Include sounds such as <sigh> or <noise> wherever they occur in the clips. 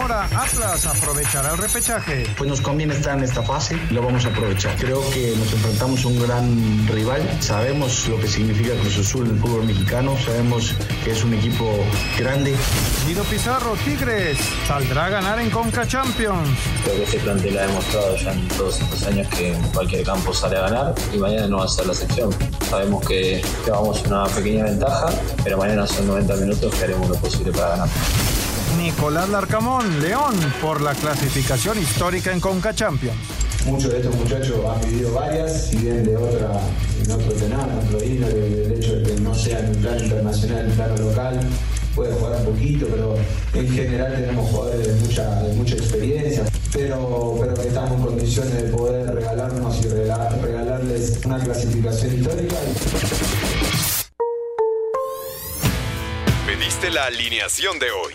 Benjamín Mora, Atlas aprovechará el repechaje. Pues nos conviene estar en esta fase y lo vamos a aprovechar. Creo que nos enfrentamos a un gran rival. Sabemos lo que significa Cruz Azul en el fútbol mexicano. Sabemos que es un equipo grande. Guido Pizarro, Tigres, saldrá a ganar en Conca Champions. Creo que este plantel ha demostrado ya en todos estos años que en cualquier campo sale a ganar y mañana no va a ser la excepción. Sabemos que llevamos una pequeña ventaja, pero mañana son 90 minutos que haremos lo posible para ganar. Nicolás Larcamón, León, por la clasificación histórica en Conca Champions. Muchos de estos muchachos han vivido varias, si bien de otra, en otro tenor, en otro índole, el hecho de que no sea en un plano internacional, en un plano local, puede jugar un poquito, pero en general tenemos jugadores de mucha, de mucha experiencia, pero, pero que estamos en condiciones de poder regalarnos y regalar- regalarles una clasificación histórica. Pediste la alineación de hoy.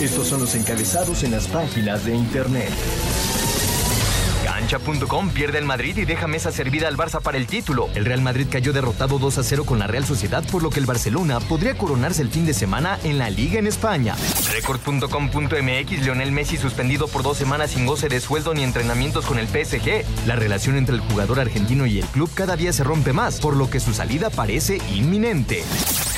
Estos son los encabezados en las páginas de internet. Cancha.com pierde el Madrid y deja mesa servida al Barça para el título. El Real Madrid cayó derrotado 2 a 0 con la Real Sociedad, por lo que el Barcelona podría coronarse el fin de semana en la Liga en España. Record.com.mx Lionel Messi suspendido por dos semanas sin goce de sueldo ni entrenamientos con el PSG. La relación entre el jugador argentino y el club cada día se rompe más, por lo que su salida parece inminente.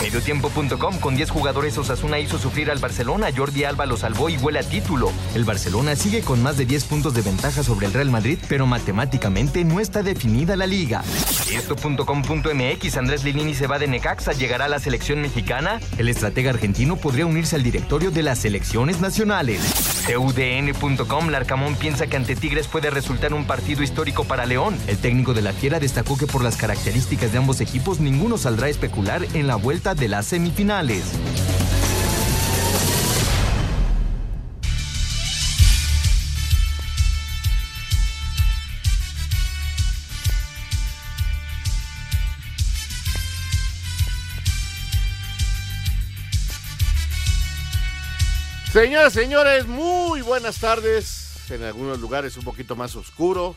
Mediotiempo.com con 10 jugadores Osasuna hizo sufrir al Barcelona, Jordi Alba lo salvó y huele a título. El Barcelona sigue con más de 10 puntos de ventaja sobre el Real Madrid, pero matemáticamente no está definida la liga. Esto.com.mx Andrés Lilini se va de Necaxa, llegará a la selección mexicana. El estratega argentino podría unirse al directorio de las selecciones nacionales. CUDN.com Larcamón piensa que ante Tigres puede resultar un partido histórico para León. El técnico de la Fiera destacó que por las características de ambos equipos ninguno saldrá a especular en la vuelta de las semifinales. Señoras, señores, muy buenas tardes. En algunos lugares un poquito más oscuros.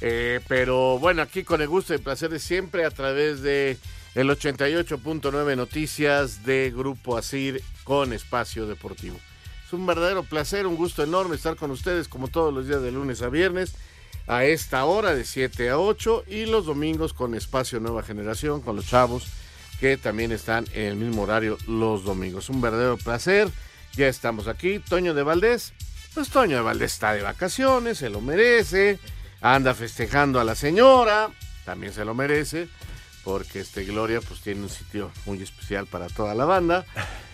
eh, pero bueno, aquí con el gusto y el placer de siempre a través de el 88.9 Noticias de Grupo Asir con Espacio Deportivo. Es un verdadero placer, un gusto enorme estar con ustedes como todos los días de lunes a viernes a esta hora de 7 a 8 y los domingos con Espacio Nueva Generación con los chavos que también están en el mismo horario los domingos. Un verdadero placer. Ya estamos aquí. Toño de Valdés. Pues Toño de Valdés está de vacaciones, se lo merece. Anda festejando a la señora, también se lo merece. Porque este Gloria pues tiene un sitio muy especial para toda la banda.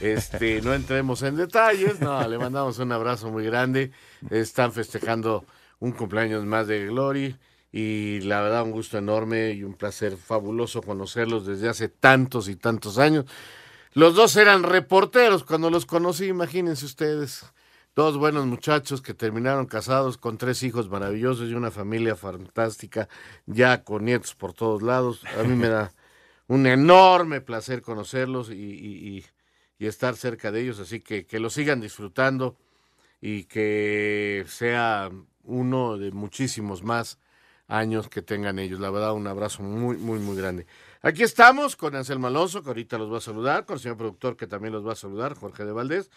Este, <laughs> no entremos en detalles, no, le mandamos un abrazo muy grande. Están festejando un cumpleaños más de Glory y la verdad un gusto enorme y un placer fabuloso conocerlos desde hace tantos y tantos años. Los dos eran reporteros cuando los conocí, imagínense ustedes. Dos buenos muchachos que terminaron casados con tres hijos maravillosos y una familia fantástica, ya con nietos por todos lados. A mí me da <laughs> un enorme placer conocerlos y, y- y- y estar cerca de ellos, así que que lo sigan disfrutando y que sea uno de muchísimos más años que tengan ellos. La verdad, un abrazo muy, muy, muy grande. Aquí estamos con Anselmo Alonso, que ahorita los va a saludar, con el señor productor, que también los va a saludar, Jorge de Valdés.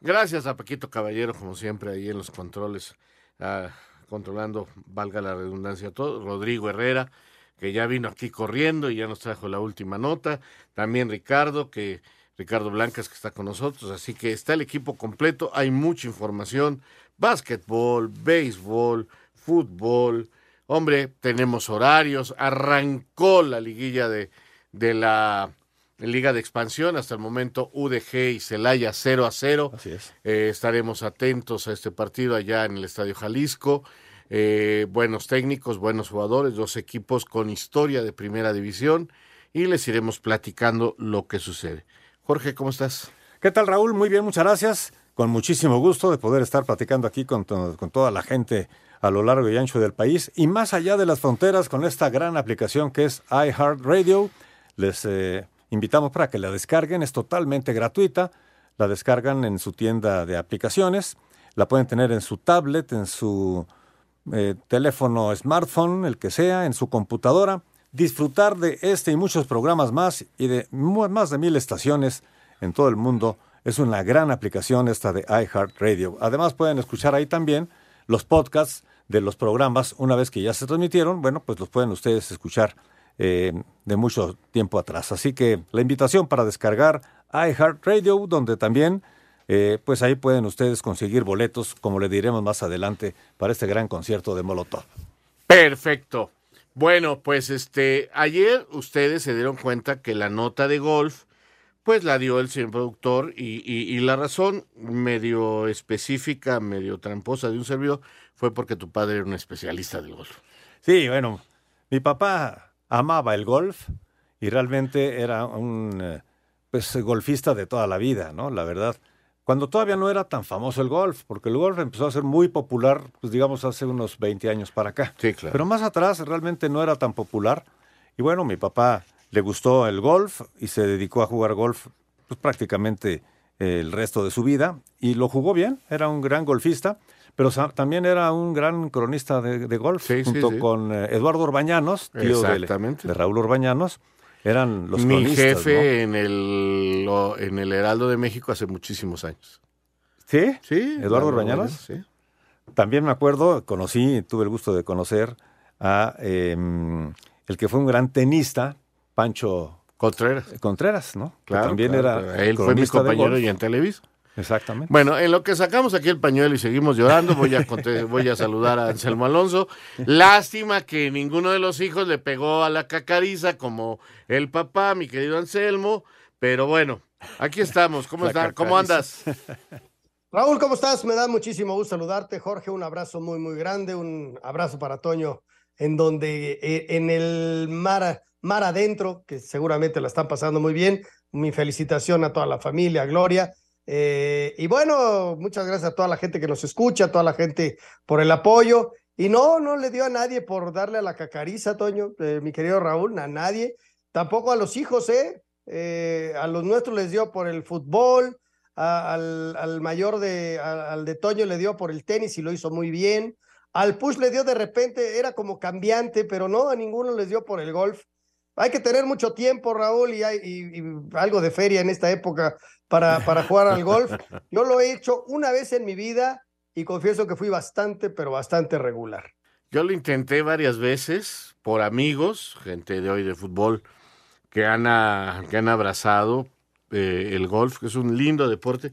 Gracias a Paquito Caballero, como siempre, ahí en los controles, ah, controlando, valga la redundancia, todo. Rodrigo Herrera, que ya vino aquí corriendo y ya nos trajo la última nota. También Ricardo, que Ricardo Blancas que está con nosotros, así que está el equipo completo, hay mucha información, básquetbol, béisbol, fútbol, hombre, tenemos horarios, arrancó la liguilla de, de la Liga de Expansión, hasta el momento UDG y Celaya 0 a 0. Así es. Eh, estaremos atentos a este partido allá en el Estadio Jalisco. Eh, buenos técnicos, buenos jugadores, dos equipos con historia de primera división y les iremos platicando lo que sucede. Jorge, ¿cómo estás? ¿Qué tal, Raúl? Muy bien, muchas gracias. Con muchísimo gusto de poder estar platicando aquí con, to- con toda la gente a lo largo y ancho del país y más allá de las fronteras con esta gran aplicación que es iHeartRadio. Les eh, invitamos para que la descarguen, es totalmente gratuita. La descargan en su tienda de aplicaciones, la pueden tener en su tablet, en su eh, teléfono smartphone, el que sea, en su computadora, disfrutar de este y muchos programas más y de más de mil estaciones en todo el mundo. Es una gran aplicación esta de iHeartRadio. Además pueden escuchar ahí también los podcasts de los programas una vez que ya se transmitieron. Bueno, pues los pueden ustedes escuchar eh, de mucho tiempo atrás. Así que la invitación para descargar iHeartRadio, donde también eh, pues ahí pueden ustedes conseguir boletos, como le diremos más adelante, para este gran concierto de Molotov. Perfecto. Bueno, pues este, ayer ustedes se dieron cuenta que la nota de golf, pues la dio el señor productor y, y- y la razón medio específica, medio tramposa de un servidor fue porque tu padre era un especialista del golf. Sí, bueno, mi papá amaba el golf y realmente era un eh, pues, golfista de toda la vida, ¿no? La verdad. Cuando todavía no era tan famoso el golf, porque el golf empezó a ser muy popular, pues digamos, hace unos 20 años para acá. Sí, claro. Pero más atrás realmente no era tan popular. Y bueno, mi papá le gustó el golf y se dedicó a jugar golf pues, prácticamente eh, el resto de su vida. Y lo jugó bien, era un gran golfista, pero también era un gran cronista de, de golf, Sí, junto sí. con eh, Eduardo Orbañanos, tío de, Raúl Orbañanos. Eran los Mi jefe en, el, lo- en el Heraldo de México hace muchísimos años. ¿no? ¿Sí? Sí. ¿Eduardo Orbañanos? Sí. También me acuerdo, conocí, tuve el gusto de conocer a eh, el que fue un gran tenista, Pancho Contreras. Contreras, ¿no? Que Claro, también claro, era Él fue mi compañero y en Televisa. Exactamente. Bueno, en lo que sacamos aquí el pañuelo y seguimos llorando, voy a, <laughs> voy a saludar a Anselmo Alonso. Lástima que ninguno de los hijos le pegó a la cacariza como el papá, mi querido Anselmo, pero bueno, aquí estamos. ¿Cómo, La está? ¿Cómo andas? <laughs> Raúl, ¿cómo estás? Me da muchísimo gusto saludarte. Jorge, un abrazo muy, muy grande. Un abrazo para Toño, en donde, eh, en el mar, mar adentro, que seguramente la están pasando muy bien. Mi felicitación a toda la familia, a Gloria. Eh, y bueno, muchas gracias a toda la gente que nos escucha, a toda la gente por el apoyo. Y no, no le dio a nadie por darle a la cacariza, Toño, eh, mi querido Raúl, a nadie. Tampoco a los hijos, ¿eh? Eh, a los nuestros les dio por el fútbol, al, al mayor de, al de Toño le dio por el tenis y lo hizo muy bien. Al Push le dio de repente, era como cambiante, pero no, a ninguno les dio por el golf. Hay que tener mucho tiempo, Raúl, y, hay, y- y algo de feria en esta época para, para jugar al golf. <laughs> Yo lo he hecho una vez en mi vida y confieso que fui bastante, pero bastante regular. Yo lo intenté varias veces por amigos, gente de hoy de fútbol, que han, a- que han abrazado eh, el golf, que es un lindo deporte.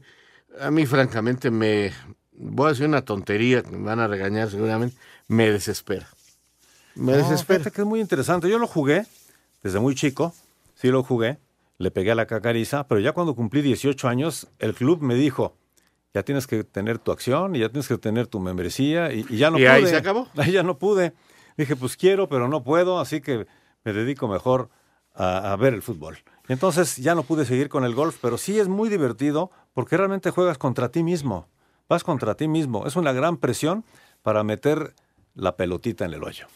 A mí, francamente, me voy a decir una tontería, me van a regañar seguramente, me desespera. Me No, desespera. fíjate que es muy interesante. Yo lo jugué desde muy chico, sí lo jugué, le pegué a la cacariza, pero ya cuando cumplí 18 años, el club me dijo, ya tienes que tener tu acción y ya tienes que tener tu membresía y, y ya no ¿Y pude. ahí se acabó? <laughs> Ahí ya no pude. Dije, pues quiero, pero no puedo, así que me dedico mejor a, a ver el fútbol. Y entonces ya no pude seguir con el golf, pero sí es muy divertido porque realmente juegas contra ti mismo. Vas contra ti mismo. Es una gran presión para meter la pelotita en el hoyo.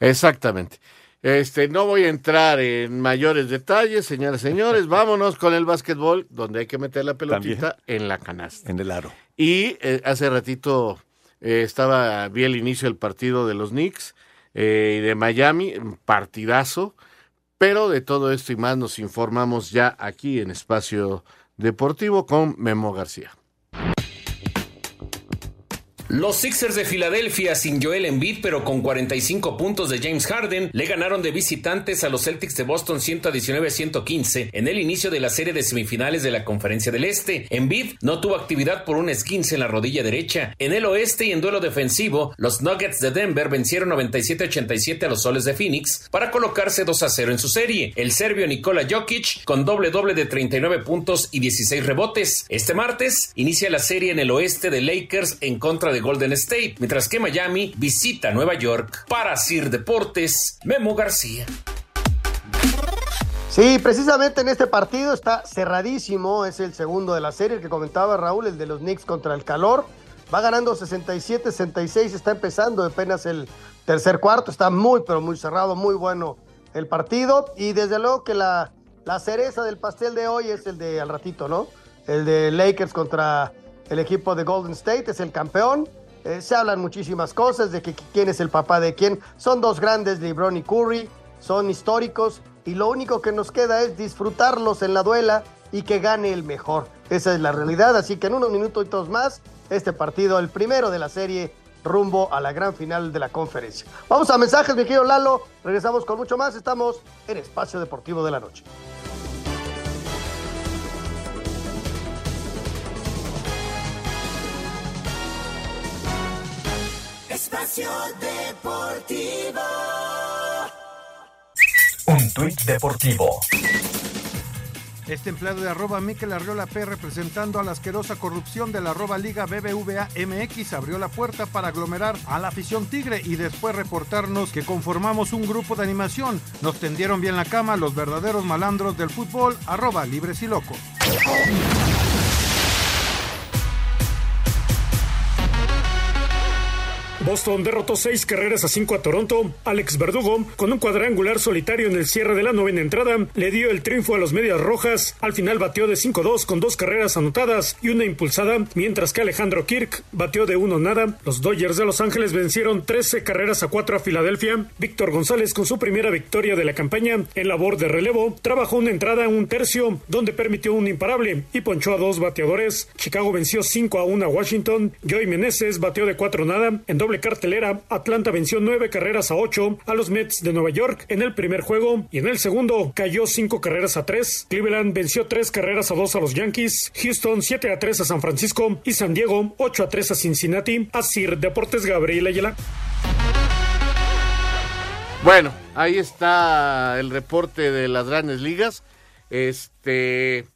Exactamente. Este, no voy a entrar en mayores detalles, señoras y señores. <laughs> Vámonos con el básquetbol, donde hay que meter la pelotita en la canasta. En el aro. Y eh, hace ratito eh, estaba, vi el inicio del partido de los Knicks eh, y de Miami, partidazo. Pero de todo esto y más nos informamos ya aquí en Espacio Deportivo con Memo García. Los Sixers de Filadelfia sin Joel Embiid pero con 45 puntos de James Harden le ganaron de visitantes a los Celtics de Boston 119 a 115 en el inicio de la serie de semifinales de la Conferencia del Este. Embiid no tuvo actividad por un esguince en la rodilla derecha. En el oeste y en duelo defensivo, los Nuggets de Denver vencieron 97-87 a los Soles de Phoenix para colocarse 2 a 0 en su serie. El serbio Nikola Jokic con doble doble de 39 puntos y 16 rebotes. Este martes inicia la serie en el oeste de Lakers en contra de Golden State, mientras que Miami visita Nueva York para Sir Deportes, Memo García. Sí, precisamente en este partido está cerradísimo, es el segundo de la serie, que comentaba Raúl, el de los Knicks contra el calor. Va ganando 67-66, está empezando apenas el tercer cuarto, está muy, pero muy cerrado, muy bueno el partido. Y desde luego que la, la cereza del pastel de hoy es el de al ratito, ¿no? El de Lakers contra el equipo de Golden State es el campeón. Eh, se hablan muchísimas cosas de que quién es el papá de quién. Son dos grandes, LeBron y Curry, son históricos y lo único que nos queda es disfrutarlos en la duela y que gane el mejor. Esa es la realidad, así que en unos minutos más, este partido, el primero de la serie, rumbo a la gran final de la conferencia. Vamos a mensajes, mi querido Lalo, regresamos con mucho más, estamos en Espacio Deportivo de la Noche. Un tuit deportivo. Este empleado de arroba Miquel Arriola P representando a la asquerosa corrupción de la arroba Liga BBVA MX abrió la puerta para aglomerar a la afición tigre y después reportarnos que conformamos un grupo de animación. Nos tendieron bien la cama los verdaderos malandros del fútbol arroba libres y locos. Boston derrotó seis carreras a cinco a Toronto. Alex Verdugo, con un cuadrangular solitario en el cierre de la novena entrada, le dio el triunfo a los Medias Rojas. Al final batió de 5-2 con dos carreras anotadas y una impulsada, mientras que Alejandro Kirk batió de uno nada. Los Dodgers de Los Ángeles vencieron 13 carreras a 4 a Filadelfia. Víctor González, con su primera victoria de la campaña en labor de relevo, trabajó una entrada en un tercio, donde permitió un imparable y ponchó a dos bateadores. Chicago venció 5 a 1 a Washington. Joey Meneses batió de 4 nada en doble cartelera, Atlanta venció nueve carreras a ocho a los Mets de Nueva York en el primer juego y en el segundo cayó cinco carreras a tres. Cleveland venció tres carreras a dos a los Yankees, Houston 7 a 3 a San Francisco y San Diego 8 a 3 a Cincinnati. Así Deportes Gabriel Ayala. Bueno, ahí está el reporte de las grandes ligas. Este,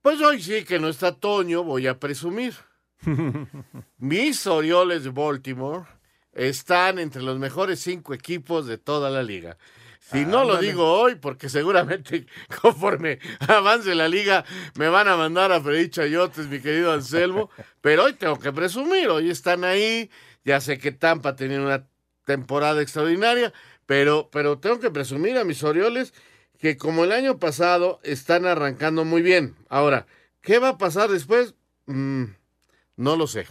pues hoy sí que no está Toño, voy a presumir. <laughs> Mis Orioles de Baltimore están entre los mejores cinco equipos de toda la liga. Si no lo digo hoy, porque seguramente <laughs> conforme avance la liga me van a mandar a Freddy Chayotes, mi querido Anselmo, <laughs> pero hoy tengo que presumir, hoy están ahí, ya sé que Tampa tenía una temporada extraordinaria, pero, pero tengo que presumir a mis Orioles que como el año pasado están arrancando muy bien. Ahora, ¿qué va a pasar después? Mm, no lo sé.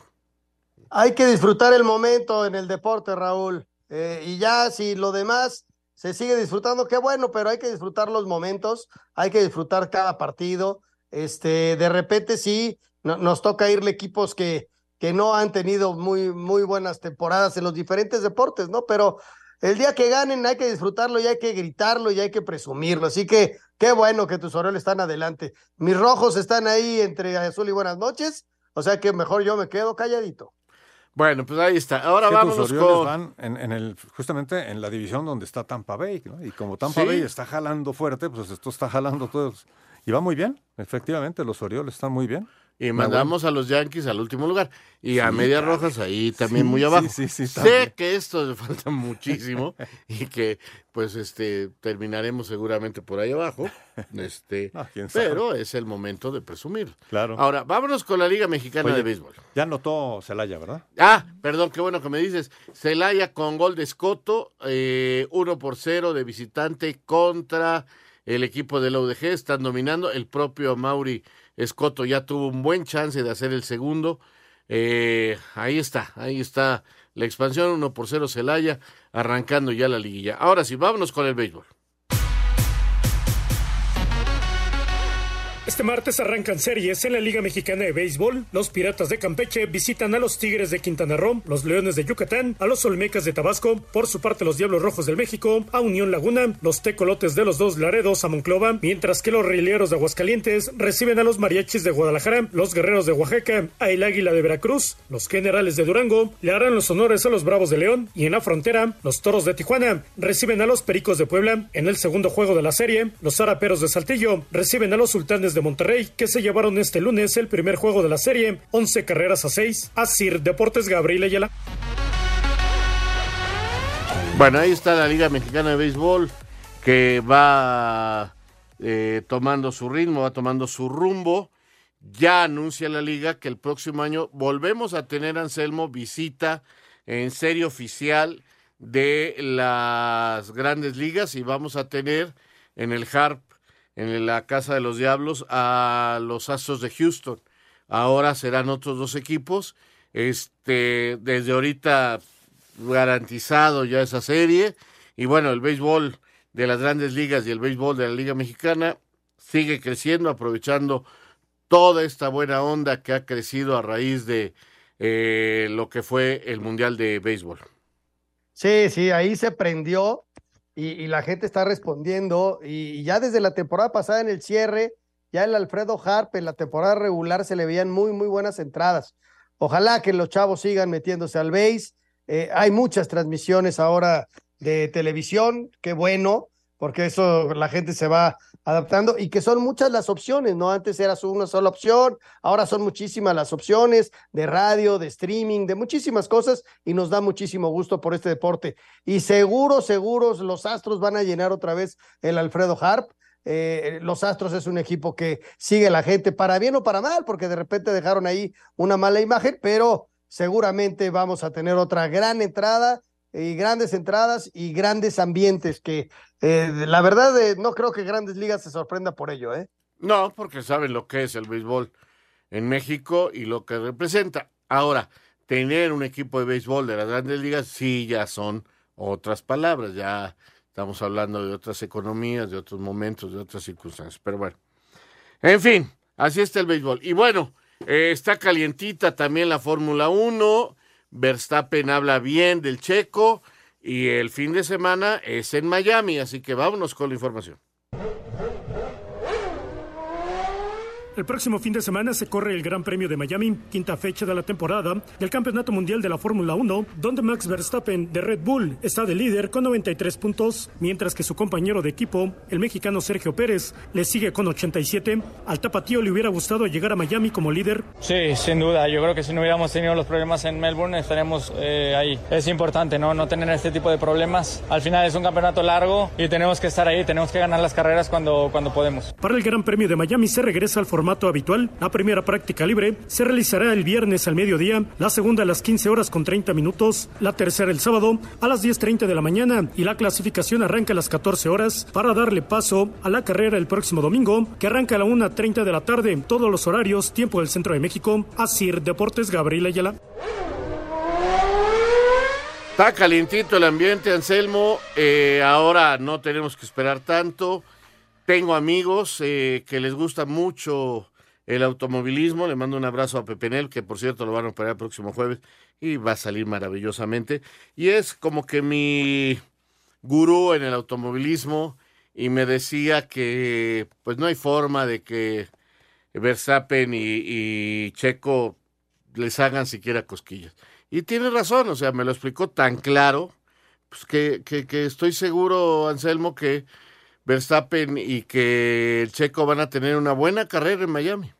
Hay que disfrutar el momento en el deporte, Raúl. Eh, y ya si lo demás se sigue disfrutando, qué bueno, pero hay que disfrutar los momentos, hay que disfrutar cada partido. Este, de repente sí, nos toca irle equipos que, que no han tenido muy, muy buenas temporadas en los diferentes deportes, ¿no? Pero el día que ganen hay que disfrutarlo y hay que gritarlo y hay que presumirlo. Así que qué bueno que tus Orioles están adelante. Mis rojos están ahí entre azul y buenas noches o sea que mejor yo me quedo calladito. Bueno, pues ahí está. Ahora vamos con... van en, el, justamente en la división donde está Tampa Bay, ¿no? Y como Tampa Bay está jalando fuerte, pues esto está jalando todos. Y va muy bien, efectivamente, los Orioles están muy bien. Y mandamos a los Yankees al último lugar. Y a Medias Rojas ahí también muy abajo. sé que esto le falta <laughs> muchísimo y que pues este terminaremos seguramente por ahí abajo. <laughs> Este, ah, pero es el momento de presumir. Claro. Ahora, vámonos con la Liga Mexicana de Béisbol. Ya notó Celaya, ¿verdad? Ah, perdón, qué bueno que me dices. Celaya con gol de Escoto, eh, 1 por 0 de visitante contra el equipo de la UDG. Están dominando. El propio Mauri Escoto ya tuvo un buen chance de hacer el segundo. Eh, ahí está, ahí está la expansión, 1 por 0 Celaya, arrancando ya la liguilla. Ahora sí, vámonos con el béisbol. Este martes arrancan series en la Liga Mexicana de Béisbol. Los Piratas de Campeche visitan a los Tigres de Quintana Roo, los Leones de Yucatán, a los Olmecas de Tabasco, por su parte los Diablos Rojos del México, a Unión Laguna, los Tecolotes de los dos Laredos a Monclova, mientras que los Rieleros de Aguascalientes reciben a los Mariachis de Guadalajara, los Guerreros de Oaxaca, a el Águila de Veracruz, los Generales de Durango le harán los honores a los Bravos de León y en la frontera los Toros de Tijuana reciben a los Pericos de Puebla. En el segundo juego de la serie, los Zaraperos de Saltillo reciben a los Sultanes de Monterrey, que se llevaron este lunes el primer juego de la serie, 11 carreras a 6. Asir Deportes Gabriel Ayala. Bueno, ahí está la Liga Mexicana de Béisbol que va eh, tomando su ritmo, va tomando su rumbo. Ya anuncia la liga que el próximo año volvemos a tener, Anselmo, visita en serie oficial de las grandes ligas y vamos a tener en el HARP en la Casa de los Diablos a los Astros de Houston. Ahora serán otros dos equipos. Este, desde ahorita garantizado ya esa serie. Y bueno, el béisbol de las grandes ligas y el béisbol de la Liga Mexicana sigue creciendo, aprovechando toda esta buena onda que ha crecido a raíz de eh, lo que fue el Mundial de Béisbol. Sí, sí, ahí se prendió y, la gente está respondiendo. Y, ya desde la temporada pasada en el cierre, ya el Alfredo Harp en la temporada regular se le veían muy, muy buenas entradas. Ojalá que los chavos sigan metiéndose al base. Eh, hay muchas transmisiones ahora de televisión, qué bueno, porque eso la gente se va adaptando y que son muchas las opciones, ¿no? Antes era una sola opción, ahora son muchísimas las opciones de radio, de streaming, de muchísimas cosas y nos da muchísimo gusto por este deporte. Y seguro, seguros, los Astros van a llenar otra vez el Alfredo Harp. Eh, los Astros es un equipo que sigue la gente para bien o para mal, porque de repente dejaron ahí una mala imagen, pero seguramente vamos a tener otra gran entrada y grandes entradas y grandes ambientes que eh, la verdad eh, no creo que Grandes Ligas se sorprenda por ello, ¿eh? No, porque saben lo que es el béisbol en México y lo que representa. Ahora, tener un equipo de béisbol de las Grandes Ligas sí ya son otras palabras, ya estamos hablando de otras economías, de otros momentos, de otras circunstancias, pero bueno. En fin, así está el béisbol. Y bueno, eh, está calientita también la Fórmula 1 Verstappen habla bien del checo y el fin de semana es en Miami, así que vámonos con la información. El próximo fin de semana se corre el Gran Premio de Miami, quinta fecha de la temporada del Campeonato Mundial de la Fórmula 1, donde Max Verstappen de Red Bull está de líder con 93 puntos, mientras que su compañero de equipo, el mexicano Sergio Pérez, le sigue con 87. Al tapatío le hubiera gustado llegar a Miami como líder. Sí, sin duda. Yo creo que si no hubiéramos tenido los problemas en Melbourne, estaremos eh, ahí. Es importante ¿no? no tener este tipo de problemas. Al final es un campeonato largo y tenemos que estar ahí, tenemos que ganar las carreras cuando, cuando podemos. Para el Gran Premio de Miami se regresa al formato habitual. La primera práctica libre se realizará el viernes al mediodía, la segunda a las 15 horas con 30 minutos, la tercera el sábado a las 10.30 de la mañana y la clasificación arranca a las 14 horas para darle paso a la carrera el próximo domingo, que arranca a la 1.30 de la tarde, todos los horarios, tiempo del centro de México. Asir Deportes Gabriel Ayala. Está calientito el ambiente, Anselmo. Eh, ahora no tenemos que esperar tanto. Tengo amigos eh, que les gusta mucho el automovilismo. Le mando un abrazo a Pepenel, que por cierto lo van a operar el próximo jueves y va a salir maravillosamente. Y es como que mi gurú en el automovilismo y me decía que pues no hay forma de que Verstappen y, Checo les hagan siquiera cosquillas. Y tiene razón, o sea, me lo explicó tan claro, pues que, que estoy seguro, Anselmo, que Verstappen y que el Checo van a tener una buena carrera en Miami.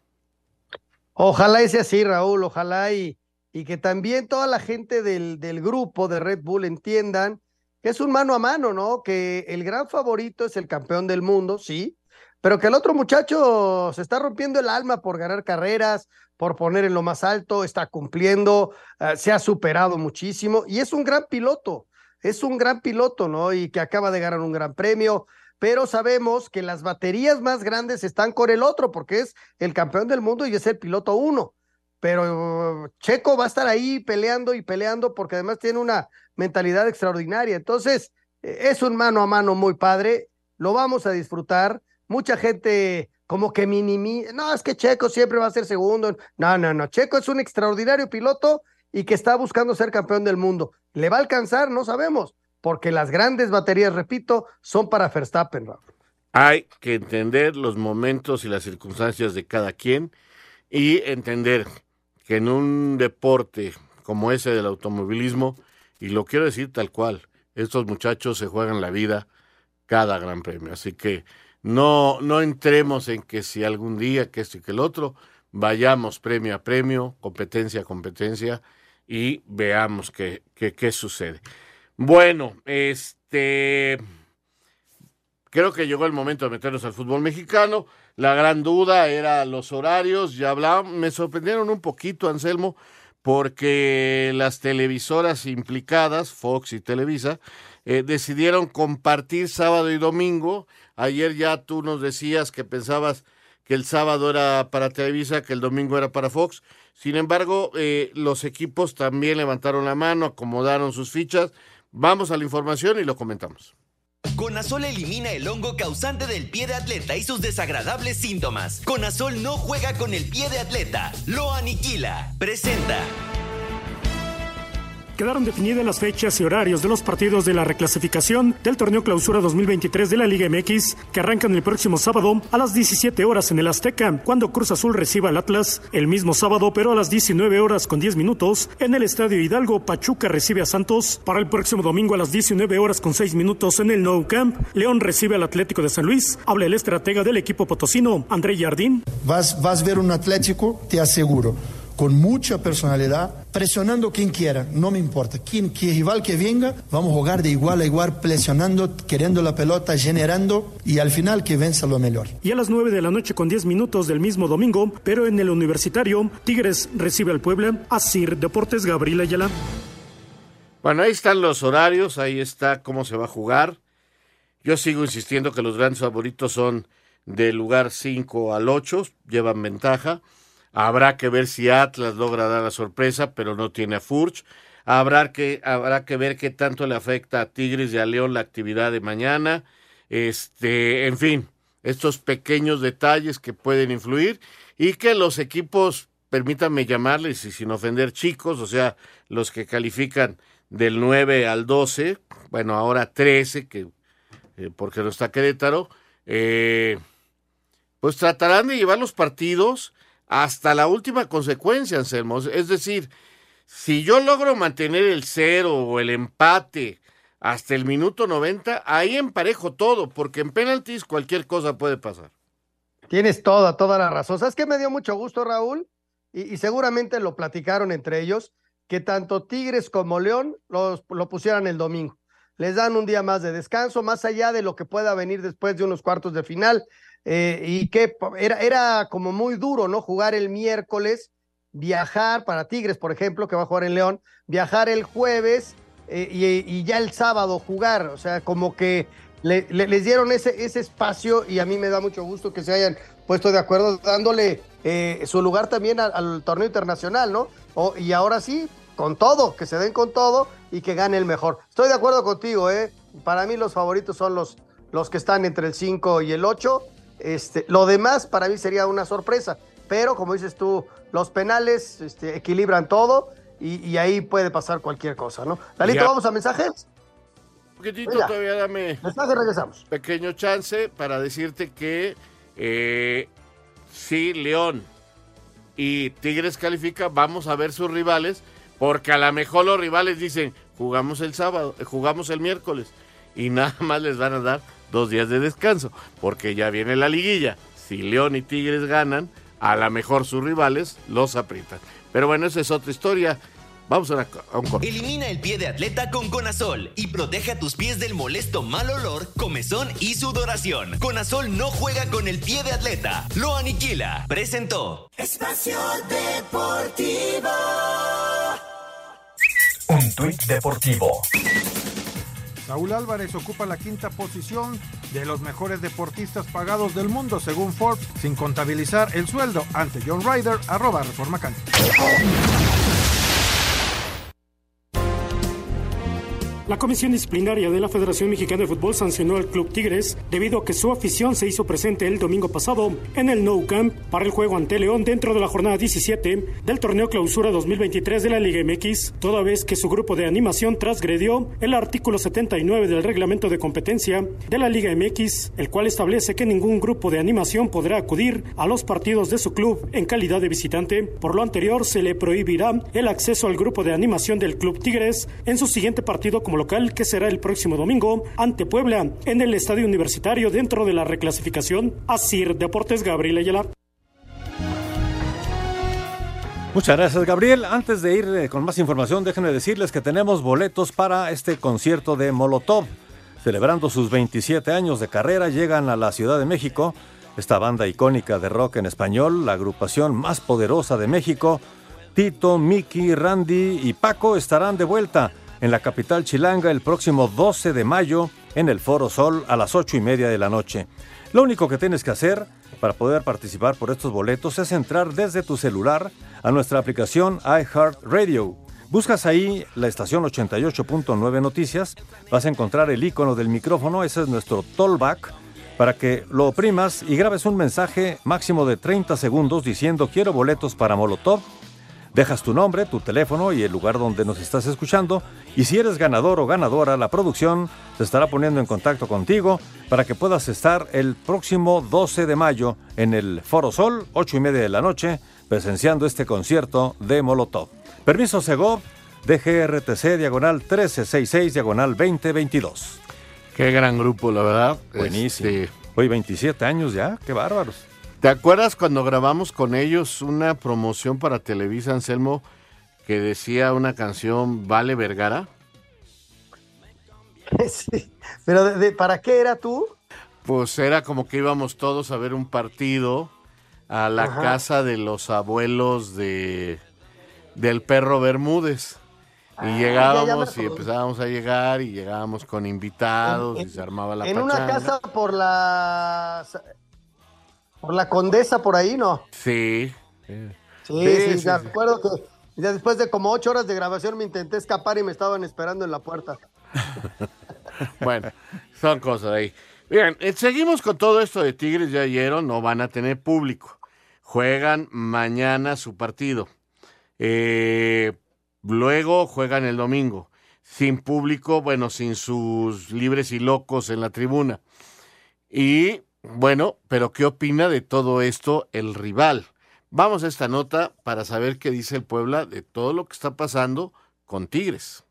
Ojalá sea así, Raúl, ojalá y, y que también toda la gente del, del grupo de Red Bull entiendan que es un mano a mano, ¿no? Que el gran favorito es el campeón del mundo, sí, pero que el otro muchacho se está rompiendo el alma por ganar carreras, por poner en lo más alto, está cumpliendo, eh, se ha superado muchísimo y es un gran piloto, es un gran piloto, ¿no? Y que acaba de ganar un gran premio pero sabemos que las baterías más grandes están con el otro, porque es el campeón del mundo y es el piloto uno. Pero Checo va a estar ahí peleando y peleando porque además tiene una mentalidad extraordinaria. Entonces, e, es un mano a mano muy padre, lo vamos a disfrutar. Mucha gente como que minimiza. No, es que Checo siempre va a ser segundo. No, no, no. Checo es un extraordinario piloto y que está buscando ser campeón del mundo. ¿Le va a alcanzar? No sabemos, porque las grandes baterías, repito, son para Verstappen. Hay que entender los momentos y las circunstancias de cada quien y entender que en un deporte como ese del automovilismo, y lo quiero decir tal cual, estos muchachos se juegan la vida cada gran premio. Así que no, no entremos en que si algún día, que esto y que el otro, vayamos premio a premio, competencia a competencia y veamos qué, qué, qué sucede. Bueno, este creo que llegó el momento de meternos al fútbol mexicano. La gran duda era los horarios, ya hablaban, me sorprendieron un poquito, Anselmo, porque las televisoras implicadas, Fox y Televisa, eh, decidieron compartir sábado y domingo. Ayer ya tú nos decías que pensabas que el sábado era para Televisa, que el domingo era para Fox. Sin embargo, eh, los equipos también levantaron la mano, acomodaron sus fichas. Vamos a la información y lo comentamos. Conazol elimina el hongo causante del pie de atleta y sus desagradables síntomas. Conazol no juega con el pie de atleta, lo aniquila. Presenta. Quedaron definidas las fechas y horarios de los partidos de la reclasificación del torneo Clausura 2023 de la Liga MX, que arrancan el próximo sábado a las 17 horas en el Azteca, cuando Cruz Azul reciba al Atlas. El mismo sábado, pero a las 19 horas con 10 minutos, en el Estadio Hidalgo, Pachuca recibe a Santos. Para el próximo domingo a las 19 horas con 6 minutos en el Nou Camp, León recibe al Atlético de San Luis. Habla el estratega del equipo potosino, André Jardín. Vas, vas a ver un Atlético, te aseguro con mucha personalidad, presionando quien quiera, no me importa. Quien, quien rival que venga, vamos a jugar de igual a igual, presionando, queriendo la pelota, generando y al final que venza lo mejor. Y a las 9 de la noche con 10 minutos del mismo domingo, pero en el universitario, Tigres recibe al Puebla, Asir Deportes Gabriel Ayala. Bueno, ahí están los horarios, ahí está cómo se va a jugar. Yo sigo insistiendo que los grandes favoritos son del lugar 5 al 8, llevan ventaja. Habrá que ver si Atlas logra dar la sorpresa, pero no tiene a Furch. Habrá que, habrá que ver qué tanto le afecta a Tigres y a León la actividad de mañana. Este, en fin, estos pequeños detalles que pueden influir y que los equipos, permítanme llamarles y sin ofender chicos, o sea, los que califican del 9 al 12, bueno, ahora 13, que, eh, porque no está Querétaro, eh, pues tratarán de llevar los partidos hasta la última consecuencia, Anselmo. Es decir, si yo logro mantener el cero o el empate hasta el minuto 90, ahí emparejo todo, porque en penaltis cualquier cosa puede pasar. Tienes toda, toda la razón. ¿Sabes qué me dio mucho gusto, Raúl? Y, y seguramente lo platicaron entre ellos, que tanto Tigres como León los, lo pusieran el domingo. Les dan un día más de descanso, más allá de lo que pueda venir después de unos cuartos de final. Eh, y que era, era como muy duro, ¿no? Jugar el miércoles, viajar para Tigres, por ejemplo, que va a jugar en León, viajar el jueves eh, y, ya el sábado jugar, o sea, como que le, le, les dieron ese, ese espacio y a mí me da mucho gusto que se hayan puesto de acuerdo, dándole eh, su lugar también al, torneo internacional, ¿no? Y ahora sí, con todo, que se den con todo y que gane el mejor. Estoy de acuerdo contigo, ¿eh? Para mí los favoritos son los, los que están entre el 5 y el 8 este, lo demás para mí sería una sorpresa, pero como dices tú, los penales este, equilibran todo y, y, ahí puede pasar cualquier cosa, ¿no? Dalito, vamos a mensajes. Un poquitito Mira, todavía dame. Mensaje, regresamos. Pequeño chance para decirte que eh, si León y Tigres califica, vamos a ver sus rivales, porque a lo mejor los rivales dicen, jugamos el sábado, eh, jugamos el miércoles, y <laughs> nada más les van a dar dos días de descanso, porque ya viene la liguilla. Si León y Tigres ganan, a lo mejor sus rivales los aprietan. Pero bueno, esa es otra historia. Vamos a, una, a un corte. Elimina el pie de atleta con Conazol y protege a tus pies del molesto mal olor, comezón y sudoración. Conazol no juega con el pie de atleta, lo aniquila. Presentó. Espacio Deportivo. Un tuit deportivo. Saúl Álvarez ocupa la quinta posición de los mejores deportistas pagados del mundo según Forbes, sin contabilizar el sueldo ante John Ryder, arroba Reforma. La Comisión Disciplinaria de la Federación Mexicana de Fútbol sancionó al Club Tigres debido a que su afición se hizo presente el domingo pasado en el No Camp para el juego ante León dentro de la jornada 17 del torneo Clausura 2023 de la Liga MX, toda vez que su grupo de animación transgredió el artículo 79 del reglamento de competencia de la Liga MX, el cual establece que ningún grupo de animación podrá acudir a los partidos de su club en calidad de visitante. Por lo anterior, se le prohibirá el acceso al grupo de animación del Club Tigres en su siguiente partido como local que será el próximo domingo ante Puebla en el Estadio Universitario dentro de la reclasificación. Asir Deportes Gabriel Ayala. Muchas gracias, Gabriel. Antes de ir eh, con más información, déjenme decirles que tenemos boletos para este concierto de Molotov. Celebrando sus 27 años de carrera, llegan a la Ciudad de México. Esta banda icónica de rock en español, la agrupación más poderosa de México, Tito, Miki, Randy y Paco estarán de vuelta en la capital chilanga el próximo 12 de mayo en el Foro Sol a las 8 y media de la noche. Lo único que tienes que hacer para poder participar por estos boletos es entrar desde tu celular a nuestra aplicación iHeartRadio. Buscas ahí la estación 88.9 Noticias, vas a encontrar el icono del micrófono, ese es nuestro tollback, para que lo oprimas y grabes un mensaje máximo de 30 segundos diciendo quiero boletos para Molotov Dejas tu nombre, tu teléfono y el lugar donde nos estás escuchando y si eres ganador o ganadora, la producción se estará poniendo en contacto contigo para que puedas estar el próximo 12 de mayo en el Foro Sol, 8 y media de la noche, presenciando este concierto de Molotov. Permiso Segov, DGRTC, diagonal 1366, diagonal 2022. Qué gran grupo, la verdad. Buenísimo. Este... Hoy 27 años ya, qué bárbaros. ¿Te acuerdas cuando grabamos con ellos una promoción para Televisa, Anselmo, que decía una canción Vale Vergara? <laughs> Sí, pero de, ¿para qué era tú? Pues era como que íbamos todos a ver un partido a la casa de los abuelos de del perro Bermúdez. Y ah, llegábamos y empezábamos a llegar y llegábamos con invitados y se armaba la En una casa por la por la condesa por ahí, ¿no? Sí. Sí, sí, sí, me acuerdo que ya después de como ocho horas de grabación me intenté escapar y me estaban esperando en la puerta. <laughs> bueno, son cosas ahí. Bien, eh, seguimos con todo esto de Tigres, ya ayer no van a tener público. Juegan mañana su partido. Eh, luego juegan el domingo. Sin público, bueno, sin sus libres y locos en la tribuna. Y bueno, pero ¿qué opina de todo esto el rival? Vamos a esta nota para saber qué dice el Puebla de todo lo que está pasando con Tigres.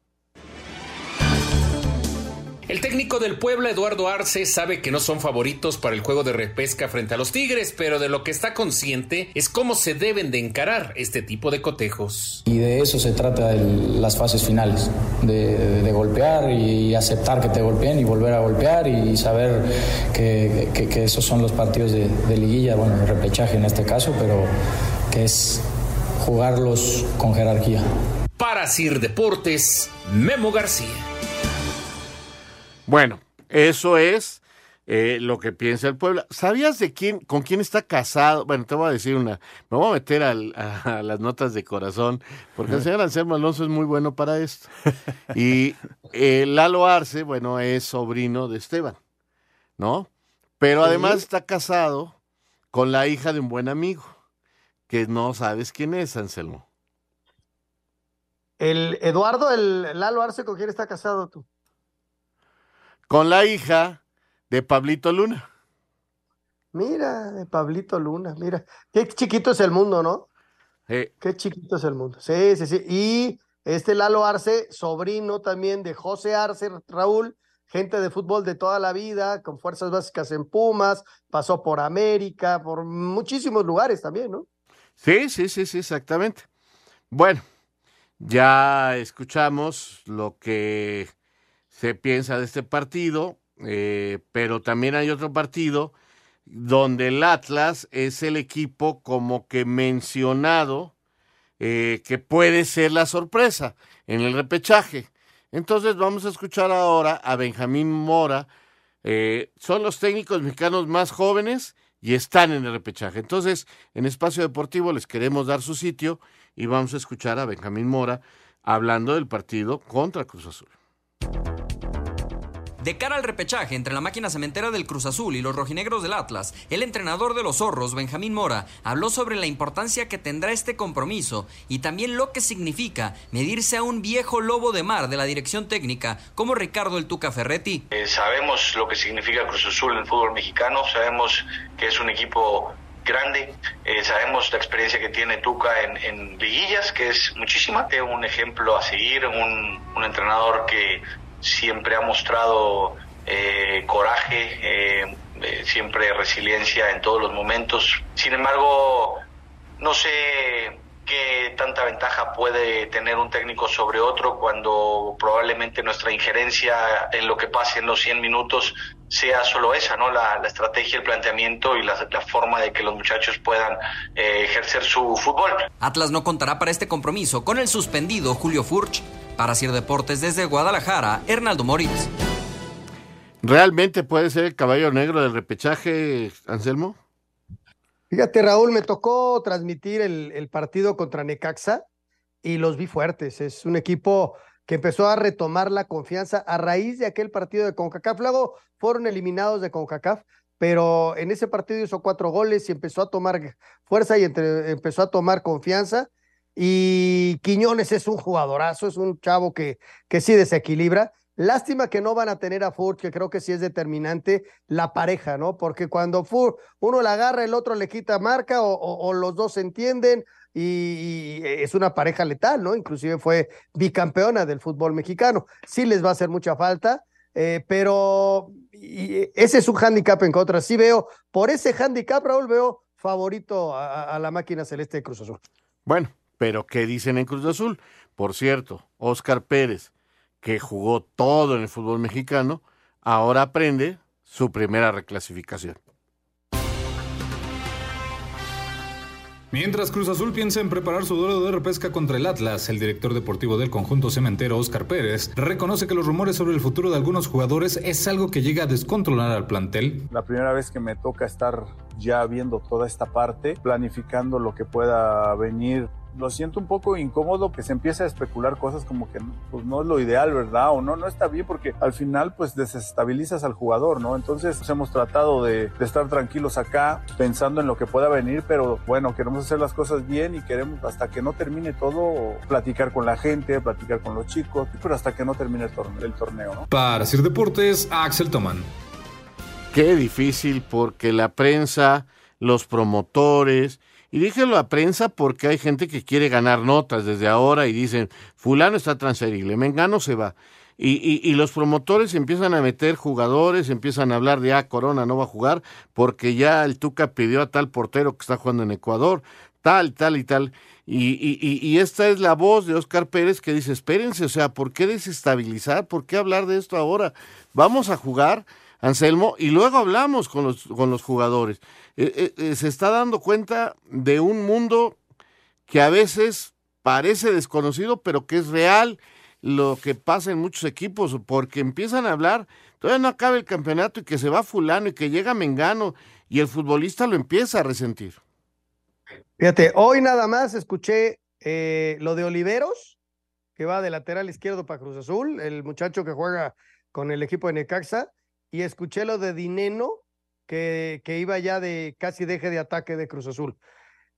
El técnico del Puebla, Eduardo Arce, sabe que no son favoritos para el juego de repesca frente a los Tigres, pero de lo que está consciente es cómo se deben de encarar este tipo de cotejos. Y de eso se trata las fases finales, de, golpear y aceptar que te golpeen y volver a golpear y saber que, esos son los partidos de, de liguilla, bueno, de repechaje en este caso, pero que es jugarlos con jerarquía. Para Sir Deportes, Memo García. Bueno, eso es eh, lo que piensa el pueblo. ¿Sabías de quién, con quién está casado? Bueno, te voy a decir una, me voy a meter a, las notas de corazón, porque el señor Anselmo Alonso es muy bueno para esto. Y eh, Lalo Arce, bueno, es sobrino de Esteban, ¿no? Pero además está casado con la hija de un buen amigo, que no sabes quién es, Anselmo. El Eduardo, el Lalo Arce, ¿con quién está casado tú? Con la hija de Pablito Luna. Mira, de Pablito Luna, mira. Qué chiquito es el mundo, ¿no? Qué chiquito es el mundo. Sí, sí, sí. Y este Lalo Arce, sobrino también de José Arce, Raúl, gente de fútbol de toda la vida, con fuerzas básicas en Pumas, pasó por América, por muchísimos lugares también, ¿no? Sí, sí, sí, sí, exactamente. Bueno, ya escuchamos lo que se piensa de este partido, eh, pero también hay otro partido donde el Atlas es el equipo como que mencionado eh, que puede ser la sorpresa en el repechaje. Entonces vamos a escuchar ahora a Benjamín Mora. Eh, son los técnicos mexicanos más jóvenes y están en el repechaje. Entonces, en Espacio Deportivo les queremos dar su sitio y vamos a escuchar a Benjamín Mora hablando del partido contra Cruz Azul. De cara al repechaje entre la máquina cementera del Cruz Azul y los rojinegros del Atlas, el entrenador de los zorros, Benjamín Mora, habló sobre la importancia que tendrá este compromiso y también lo que significa medirse a un viejo lobo de mar de la dirección técnica como Ricardo el Tuca Ferretti. Eh, sabemos lo que significa Cruz Azul en fútbol mexicano, sabemos que es un equipo grande. Eh, sabemos la experiencia que tiene Tuca en, en, liguillas, que es muchísima. Es un ejemplo a seguir, un entrenador que siempre ha mostrado eh, coraje, eh, eh, siempre resiliencia en todos los momentos. Sin embargo, no sé qué tanta ventaja puede tener un técnico sobre otro cuando probablemente nuestra injerencia en lo que pase en los 100 minutos sea solo esa, ¿no? La, la estrategia, el planteamiento y la, la, forma de que los muchachos puedan ejercer su fútbol. Atlas no contará para este compromiso con el suspendido Julio Furch. Para Sir Deportes desde Guadalajara, Hernaldo Moritz. ¿Realmente puede ser el caballo negro del repechaje, Anselmo? Fíjate, Raúl, me tocó transmitir el, el, partido contra Necaxa y los vi fuertes. Es un equipo que empezó a retomar la confianza a raíz de aquel partido de CONCACAF. Luego fueron eliminados de CONCACAF, pero en ese partido hizo cuatro goles y empezó a tomar fuerza y entre, empezó a tomar confianza. Y Quiñones es un jugadorazo, es un chavo que, que sí desequilibra. Lástima que no van a tener a Furch, que creo que sí es determinante la pareja, ¿no? Porque cuando Furch, uno la agarra, el otro le quita marca o, los dos se entienden y, y, es una pareja letal, ¿no? Inclusive fue bicampeona del fútbol mexicano. Sí les va a hacer mucha falta, eh, pero ese es un hándicap en contra. Sí veo, por ese hándicap, Raúl, veo favorito a la máquina celeste de Cruz Azul. Bueno, pero ¿qué dicen en Cruz Azul? Por cierto, Oscar Pérez que jugó todo en el fútbol mexicano, ahora aprende su primera reclasificación. Mientras Cruz Azul piensa en preparar su duelo de repesca contra el Atlas, el director deportivo del conjunto cementero, Oscar Pérez, reconoce que los rumores sobre el futuro de algunos jugadores es algo que llega a descontrolar al plantel. La primera vez que me toca estar ya viendo toda esta parte, planificando lo que pueda venir lo siento un poco incómodo que se empiece a especular cosas como que pues no es lo ideal, ¿verdad? O no, no está bien porque al final pues desestabilizas al jugador, ¿no? Entonces pues, hemos tratado de, de, estar tranquilos acá pensando en lo que pueda venir, pero bueno, queremos hacer las cosas bien y queremos hasta que no termine todo platicar con la gente, platicar con los chicos, pero hasta que no termine el torneo, el torneo ¿no? Para Sir Deportes, Axel Toman. Qué difícil porque la prensa, los promotores, y dije la prensa porque hay gente que quiere ganar notas desde ahora y dicen, fulano está transferible, Mengano se va. Y, y, y, los promotores empiezan a meter jugadores, empiezan a hablar de, ah, Corona no va a jugar porque ya el Tuca pidió a tal portero que está jugando en Ecuador, tal, tal y tal. Y, y esta es la voz de Oscar Pérez que dice, espérense, o sea, ¿por qué desestabilizar? ¿Por qué hablar de esto ahora? Vamos a jugar. Anselmo, y luego hablamos con los, con los jugadores. Eh, eh, se está dando cuenta de un mundo que a veces parece desconocido, pero que es real lo que pasa en muchos equipos, porque empiezan a hablar, todavía no acaba el campeonato y que se va fulano y que llega Mengano y el futbolista lo empieza a resentir. Fíjate, hoy nada más escuché eh, lo de Oliveros, que va de lateral izquierdo para Cruz Azul, el muchacho que juega con el equipo de Necaxa, y escuché lo de Dineno, que, que, iba ya de casi deje de ataque de Cruz Azul.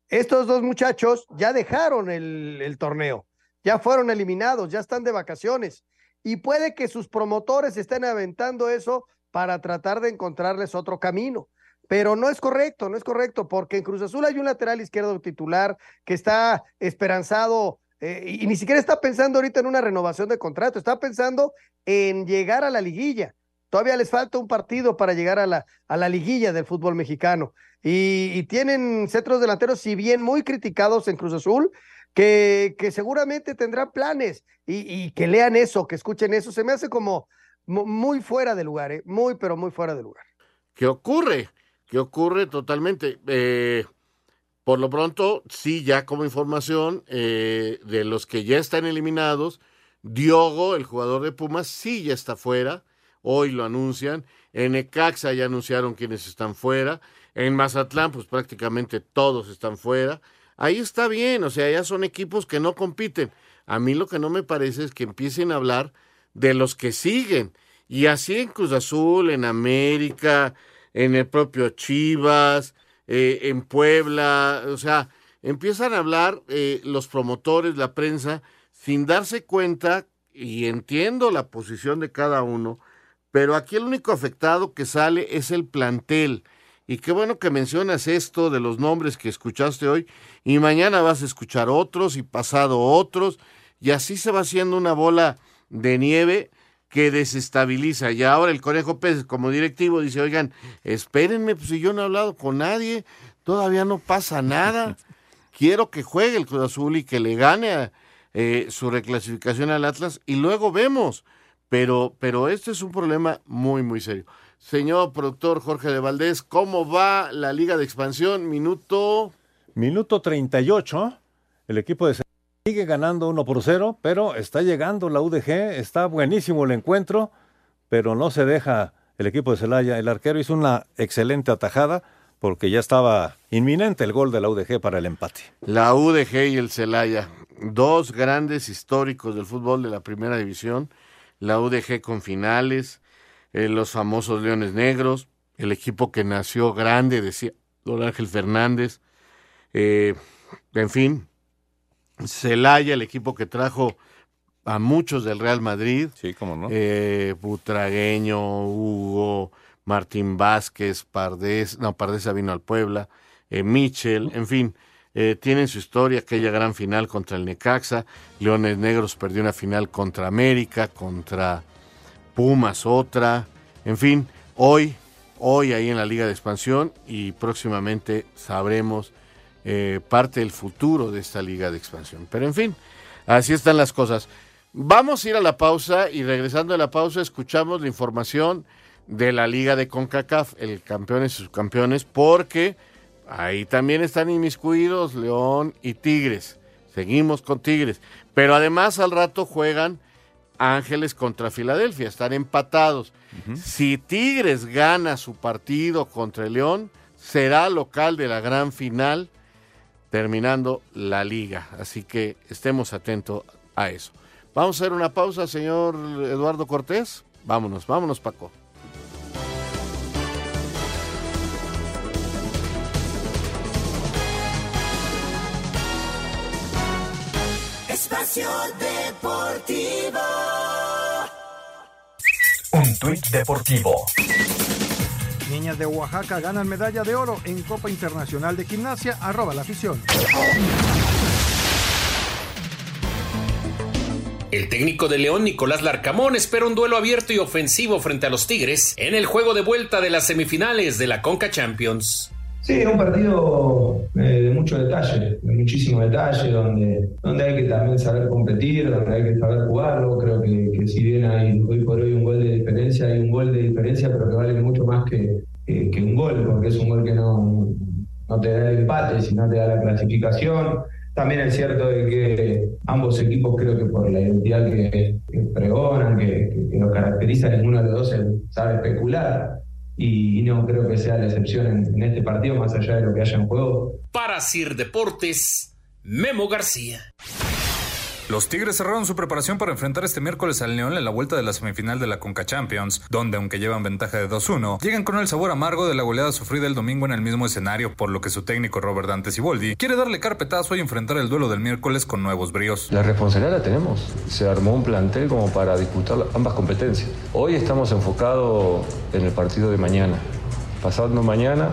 Estos dos muchachos ya dejaron el, el, torneo, ya fueron eliminados, ya están de vacaciones y puede que sus promotores estén aventando eso para tratar de encontrarles otro camino. Pero no es correcto, no es correcto, porque en Cruz Azul hay un lateral izquierdo titular que está esperanzado eh, y ni siquiera está pensando ahorita en una renovación de contrato, está pensando en llegar a la liguilla. Todavía les falta un partido para llegar a la, a la liguilla del fútbol mexicano. Y, tienen centros delanteros, si bien muy criticados en Cruz Azul, que, que seguramente tendrán planes y, y, que lean eso, que escuchen eso. Se me hace como muy fuera de lugar, ¿eh? muy, pero muy fuera de lugar. ¿Qué ocurre? ¿Qué ocurre totalmente? Eh, por lo pronto, sí, ya como información eh, de los que ya están eliminados, Diogo, el jugador de Pumas, sí ya está fuera hoy lo anuncian. En Ecaxa ya anunciaron quienes están fuera. En Mazatlán, pues prácticamente todos están fuera. Ahí está bien, o sea, ya son equipos que no compiten. A mí lo que no me parece es que empiecen a hablar de los que siguen Y así en Cruz Azul, en América, en el propio Chivas, eh, en Puebla, o sea, empiezan a hablar eh, los promotores, la prensa, sin darse cuenta, y entiendo la posición de cada uno, pero aquí el único afectado que sale es el plantel. Y qué bueno que mencionas esto de los nombres que escuchaste hoy, y mañana vas a escuchar otros y pasado otros, y así se va haciendo una bola de nieve que desestabiliza. Y ahora el Conejo Pérez, como directivo, dice, oigan, espérenme, pues si yo no he hablado con nadie, todavía no pasa nada. <laughs> Quiero que juegue el Cruz Azul y que le gane eh, su reclasificación al Atlas y luego vemos. Pero, pero este es un problema muy, muy serio. Señor productor Jorge de Valdés, ¿cómo va la Liga de Expansión? Minuto. Minuto 38. El equipo de sigue ganando 1 por 0, pero está llegando la UDG. Está buenísimo el encuentro, pero no se deja el equipo de Celaya. El arquero hizo una excelente atajada porque ya estaba inminente el gol de la UDG para el empate. La UDG y el Celaya, dos grandes históricos del fútbol de la primera división. La UDG con finales, eh, los famosos Leones Negros, el equipo que nació grande, decía Don Ángel Fernández, eh, en fin, Celaya, el equipo que trajo a muchos del Real Madrid, sí, cómo no, eh, Butragueño, Hugo, Martín Vázquez, Pardés, no, Pardés vino al Puebla, eh, Michel, en fin, eh, tienen su historia, aquella gran final contra el Necaxa, Leones Negros perdió una final contra América, contra Pumas otra, en fin, hoy, hoy ahí en la Liga de Expansión y próximamente sabremos eh, parte del futuro de esta Liga de Expansión. Pero en fin, así están las cosas. Vamos a ir a la pausa y regresando a la pausa escuchamos la información de la Liga de CONCACAF, el campeones y subcampeones, porque ahí también están inmiscuidos León y Tigres. Seguimos con Tigres. Pero además al rato juegan Ángeles contra Filadelfia, están empatados. Si Tigres gana su partido contra el León, será local de la gran final, terminando la liga. Así que estemos atentos a eso. Vamos a hacer una pausa, señor Eduardo Cortés. Vámonos, vámonos, Paco. Espacio Deportivo. Un tuit deportivo. Niñas de Oaxaca ganan medalla de oro en Copa Internacional de Gimnasia, arroba la afición. El técnico de León, Nicolás Larcamón, espera un duelo abierto y ofensivo frente a los Tigres en el juego de vuelta de las semifinales de la Conca Champions. Sí, un partido eh, de mucho detalle, de muchísimo detalle, donde, donde hay que también saber competir, donde hay que saber jugarlo. Creo que, que si bien hay hoy por hoy un gol de diferencia, hay un gol de diferencia, pero que vale mucho más que, que, un gol, porque es un gol que no, no te da el empate, sino te da la clasificación. También es cierto de que ambos equipos creo que por la identidad que, pregonan, que, que, que caracteriza, ninguno de los dos sabe especular y no creo que sea la excepción en, este partido, más allá de lo que haya en juego. Para Sir Deportes, Memo García. Los Tigres cerraron su preparación para enfrentar este miércoles al León en la vuelta de la semifinal de la Conca Champions, donde aunque llevan ventaja de 2-1, llegan con el sabor amargo de la goleada sufrida el domingo en el mismo escenario, por lo que su técnico Robert Dante Siboldi quiere darle carpetazo y enfrentar el duelo del miércoles con nuevos bríos. La responsabilidad la tenemos. Se armó un plantel como para disputar ambas competencias. Hoy estamos enfocados en el partido de mañana. Pasando mañana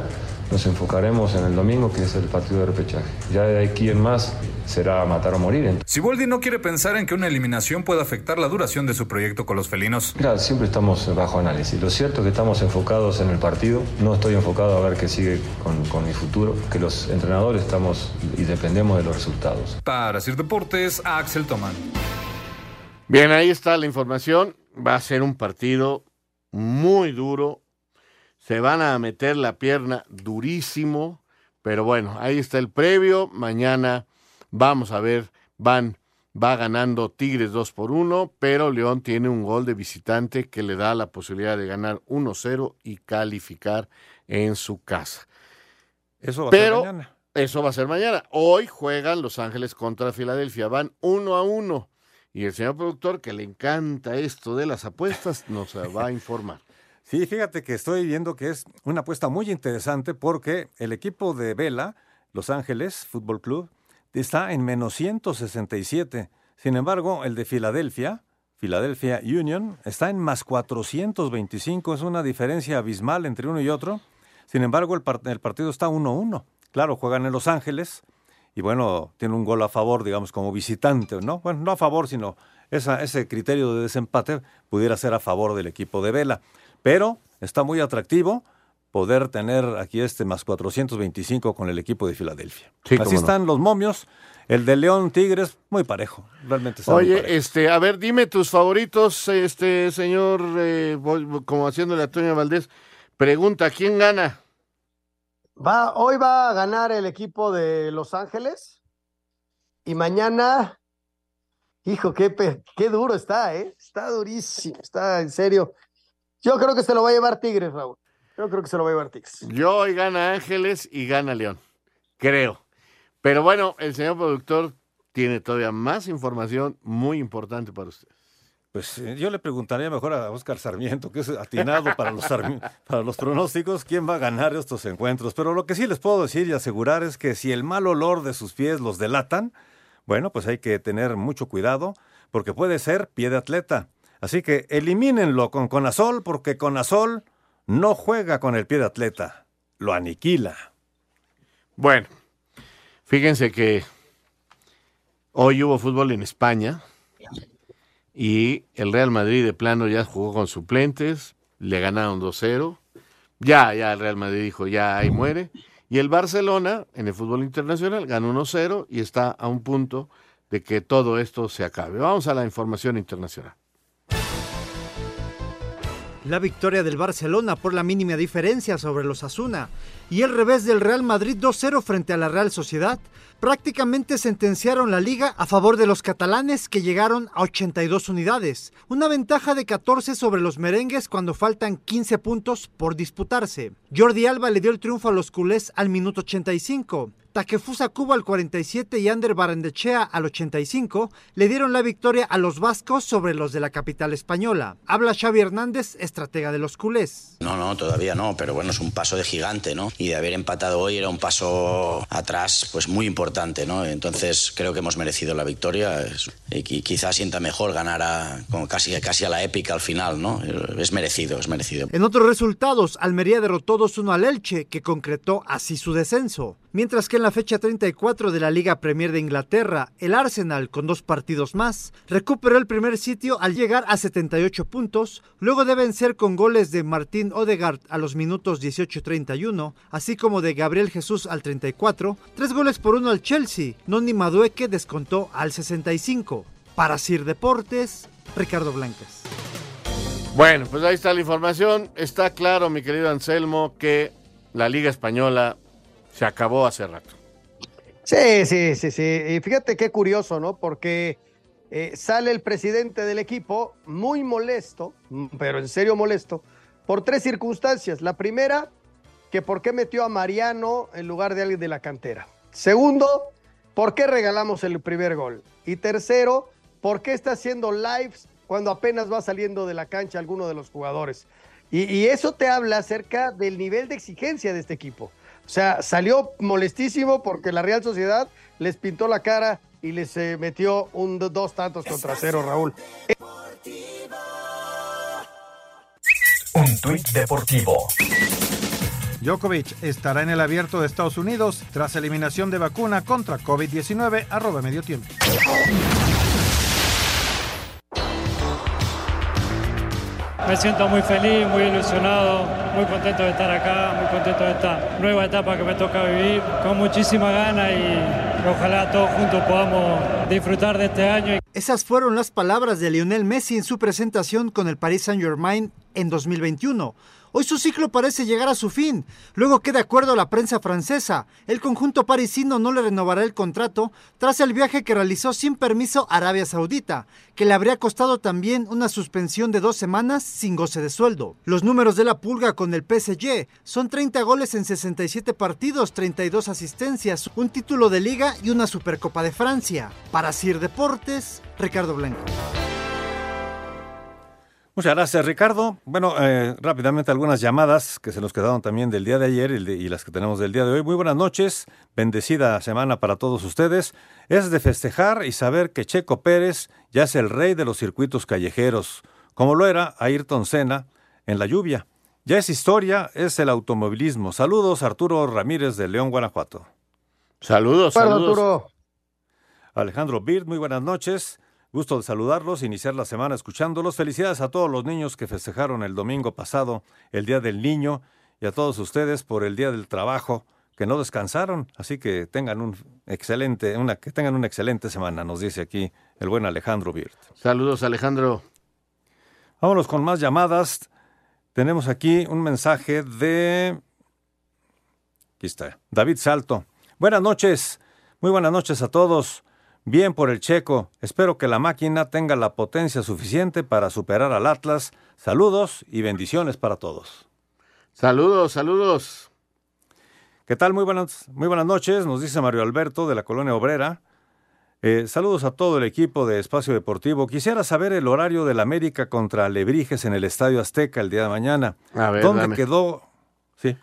nos enfocaremos en el domingo, que es el partido de repechaje. Ya de aquí en más será matar o morir. Siboldi no quiere pensar en que una eliminación pueda afectar la duración de su proyecto con los felinos. Mira, siempre estamos bajo análisis. Lo cierto es que estamos enfocados en el partido. No estoy enfocado a ver qué sigue con, con mi futuro, que los entrenadores estamos y dependemos de los resultados. Para Sir Deportes, Axel Toman. Bien, ahí está la información. Va a ser un partido muy duro. Se van a meter la pierna durísimo. Pero bueno, ahí está el previo. Mañana vamos a ver, van, va ganando Tigres 2 por 1, pero León tiene un gol de visitante que le da la posibilidad de ganar 1-0 y calificar en su casa. Eso va pero, a ser mañana. Eso va a ser mañana. Hoy juegan Los Ángeles contra Filadelfia. Van 1 a 1. Y el señor productor, que le encanta esto de las apuestas, nos <laughs> va a informar. Sí, fíjate que estoy viendo que es una apuesta muy interesante porque el equipo de Vela, Los Ángeles Fútbol Club, está en menos 167. Sin embargo, el de Filadelfia, Philadelphia Union, está en más 425. Es una diferencia abismal entre uno y otro. Sin embargo, el, partido está 1-1. Claro, juegan en Los Ángeles y bueno, tiene un gol a favor, digamos, como visitante, ¿no? Bueno, no a favor, sino ese criterio de desempate pudiera ser a favor del equipo de Vela. Pero está muy atractivo poder tener aquí este más 425 con el equipo de Filadelfia. Así están los momios. El de León Tigres, muy parejo. Realmente está Oye, este, a ver, dime tus favoritos, este señor, eh, como haciéndole a Toño Valdés. Pregunta, ¿quién gana? Va, hoy va a ganar el equipo de Los Ángeles. Y mañana, hijo, qué, qué duro está, ¿eh? Está durísimo, está en serio. Yo creo que se lo va a llevar Tigres, Raúl. Yo creo que se lo va a llevar Tigres. Yo hoy gana Ángeles y gana León. Creo. Pero bueno, el señor productor tiene todavía más información muy importante para usted. Pues eh, yo le preguntaría mejor a Oscar Sarmiento, que es atinado para los, <laughs> para los pronósticos, quién va a ganar estos encuentros. Pero lo que sí les puedo decir y asegurar es que si el mal olor de sus pies los delatan, bueno, pues hay que tener mucho cuidado, porque puede ser pie de atleta. Así que elimínenlo con Conazol, porque Conazol no juega con el pie de atleta, lo aniquila. Bueno, fíjense que hoy hubo fútbol en España y el Real Madrid de plano ya jugó con suplentes, le ganaron 2-0. Ya, ya el Real Madrid dijo, ya ahí muere. Y el Barcelona, en el fútbol internacional, ganó 1-0 y está a un punto de que todo esto se acabe. Vamos a la información internacional. La victoria del Barcelona por la mínima diferencia sobre los Asuna y el revés del Real Madrid 2-0 frente a la Real Sociedad prácticamente sentenciaron la liga a favor de los catalanes que llegaron a 82 unidades, una ventaja de 14 sobre los merengues cuando faltan 15 puntos por disputarse. Jordi Alba le dio el triunfo a los culés al minuto 85. Takefusa Cuba al 47 y Ander Barandechea al 85 le dieron la victoria a los vascos sobre los de la capital española. Habla Xavi Hernández, estratega de los culés. No, no, todavía no, pero bueno, es un paso de gigante, ¿no? Y de haber empatado hoy era un paso atrás, pues muy importante, ¿no? Entonces creo que hemos merecido la victoria y quizás sienta mejor ganar a, casi, casi a la épica al final, ¿no? Es merecido, es merecido. En otros resultados, Almería derrotó 2-1 al Elche, que concretó así su descenso. Mientras que en la fecha 34 de la Liga Premier de Inglaterra, el Arsenal, con dos partidos más, recuperó el primer sitio al llegar a 78 puntos, luego de vencer con goles de Martín Odegaard a los minutos 18-31, así como de Gabriel Jesús al 34, tres goles por uno al Chelsea, Noni Madueque descontó al 65. Para Sir Deportes, Ricardo Blancas. Bueno, pues ahí está la información. Está claro, mi querido Anselmo, que la Liga Española se acabó hace rato. Sí, sí, sí, sí. Y fíjate qué curioso, ¿no? Porque eh, sale el presidente del equipo muy molesto, pero en serio molesto, por tres circunstancias. La primera, que por qué metió a Mariano en lugar de alguien de la cantera. Segundo, por qué regalamos el primer gol. Y tercero, por qué está haciendo lives cuando apenas va saliendo de la cancha alguno de los jugadores. y eso te habla acerca del nivel de exigencia de este equipo. O sea, salió molestísimo porque la Real Sociedad les pintó la cara y les eh, metió un dos tantos contra cero, Raúl. Un tuit deportivo. Djokovic estará en el abierto de Estados Unidos tras eliminación de vacuna contra COVID-19, arroba medio tiempo. Me siento muy feliz, muy ilusionado, muy contento de estar acá, muy contento de esta nueva etapa que me toca vivir, con muchísima gana y ojalá todos juntos podamos disfrutar de este año. Esas fueron las palabras de Lionel Messi en su presentación con el Paris Saint-Germain en 2021. Hoy su ciclo parece llegar a su fin, luego que de acuerdo a la prensa francesa, el conjunto parisino no le renovará el contrato tras el viaje que realizó sin permiso a Arabia Saudita, que le habría costado también una suspensión de dos semanas sin goce de sueldo. Los números de la pulga con el PSG son 30 goles en 67 partidos, 32 asistencias, un título de liga y una Supercopa de Francia. Para Sir Deportes, Ricardo Blanco. Muchas gracias, Ricardo. Bueno, eh, rápidamente algunas llamadas que se nos quedaron también del día de ayer y, de- y las que tenemos del día de hoy. Muy buenas noches, bendecida semana para todos ustedes. Es de festejar y saber que Checo Pérez ya es el rey de los circuitos callejeros, como lo era Ayrton Senna en la lluvia. Ya es historia, es el automovilismo. Saludos, Arturo Ramírez de León, Guanajuato. Saludos, saludos. Arturo. Alejandro Bird, muy buenas noches. Gusto de saludarlos, iniciar la semana escuchándolos. Felicidades a todos los niños que festejaron el domingo pasado, el Día del Niño, y a todos ustedes por el Día del Trabajo, que no descansaron. Así que tengan un excelente, una, que tengan una excelente semana, nos dice aquí el buen Alejandro Bird. Saludos, Alejandro. Vámonos con más llamadas. Tenemos aquí un mensaje de. Aquí está. David Salto. Buenas noches. Muy buenas noches a todos. Bien por el checo. Espero que la máquina tenga la potencia suficiente para superar al Atlas. Saludos y bendiciones para todos. Saludos, saludos. ¿Qué tal? Muy buenas, muy buenas noches. Nos dice Mario Alberto de la Colonia Obrera. Eh, saludos a todo el equipo de Espacio Deportivo. Quisiera saber el horario del América contra Lebrijes en el Estadio Azteca el día de mañana. A ver, ¿Dónde dame. quedó? Sí.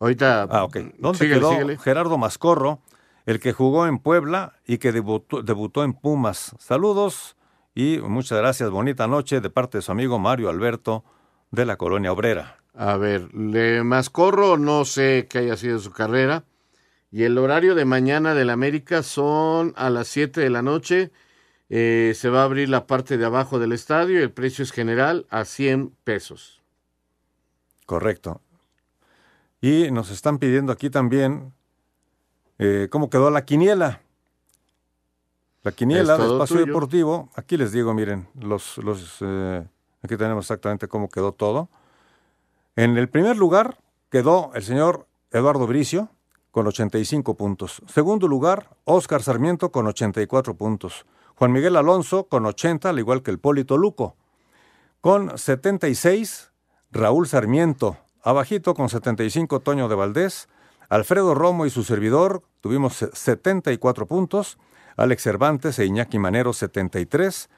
Ahorita. Ah, ok. ¿Dónde síguele, quedó síguele. Gerardo Mascorro, el que jugó en Puebla y que debutó, debutó en Pumas? Saludos y muchas gracias. Bonita noche de parte de su amigo Mario Alberto de la Colonia Obrera. A ver, le Mascorro, no sé qué haya sido su carrera. Y el horario de mañana del América son a las 7 de la noche. Eh, se va a abrir la parte de abajo del estadio y el precio es general a 100 pesos. Correcto. Y nos están pidiendo aquí también eh, cómo quedó la quiniela. La quiniela Es de Espacio tuyo. Deportivo. Aquí les digo, miren, los, los, eh, aquí tenemos exactamente cómo quedó todo. En el primer lugar quedó el señor Eduardo Bricio con 85 puntos. Segundo lugar, Óscar Sarmiento con 84 puntos. Juan Miguel Alonso con 80, al igual que el Polito Luco. Con 76, Raúl Sarmiento. Abajito con 75, Toño de Valdés. Alfredo Romo y su servidor tuvimos se- 74 puntos. Alex Cervantes e Iñaki Manero 73.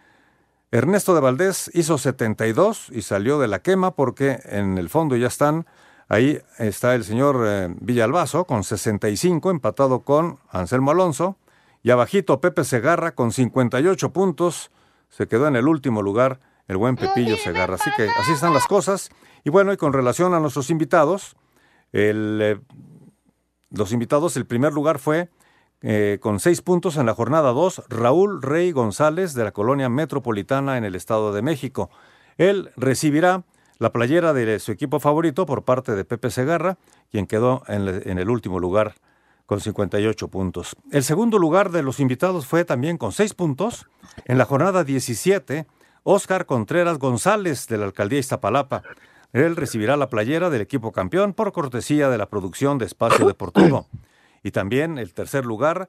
Ernesto de Valdés hizo 72 y salió de la quema porque en el fondo ya están. Ahí está el señor eh, Villalbazo con 65, empatado con Anselmo Alonso. Y abajito Pepe Segarra con 58 puntos. Se quedó en el último lugar el buen Pepillo Segarra. Así que así están las cosas. Y bueno, y con relación a nuestros invitados, el, eh, los invitados, el primer lugar fue eh, con seis puntos en la jornada 2, Raúl Rey González de la colonia metropolitana en el Estado de México. Él recibirá la playera de su equipo favorito por parte de Pepe Segarra, quien quedó en, el último lugar con 58 puntos. El segundo lugar de los invitados fue también con seis puntos. En la jornada 17, Óscar Contreras González de la alcaldía Iztapalapa. Él recibirá la playera del equipo campeón por cortesía de la producción de Espacio Deportivo. Y también el tercer lugar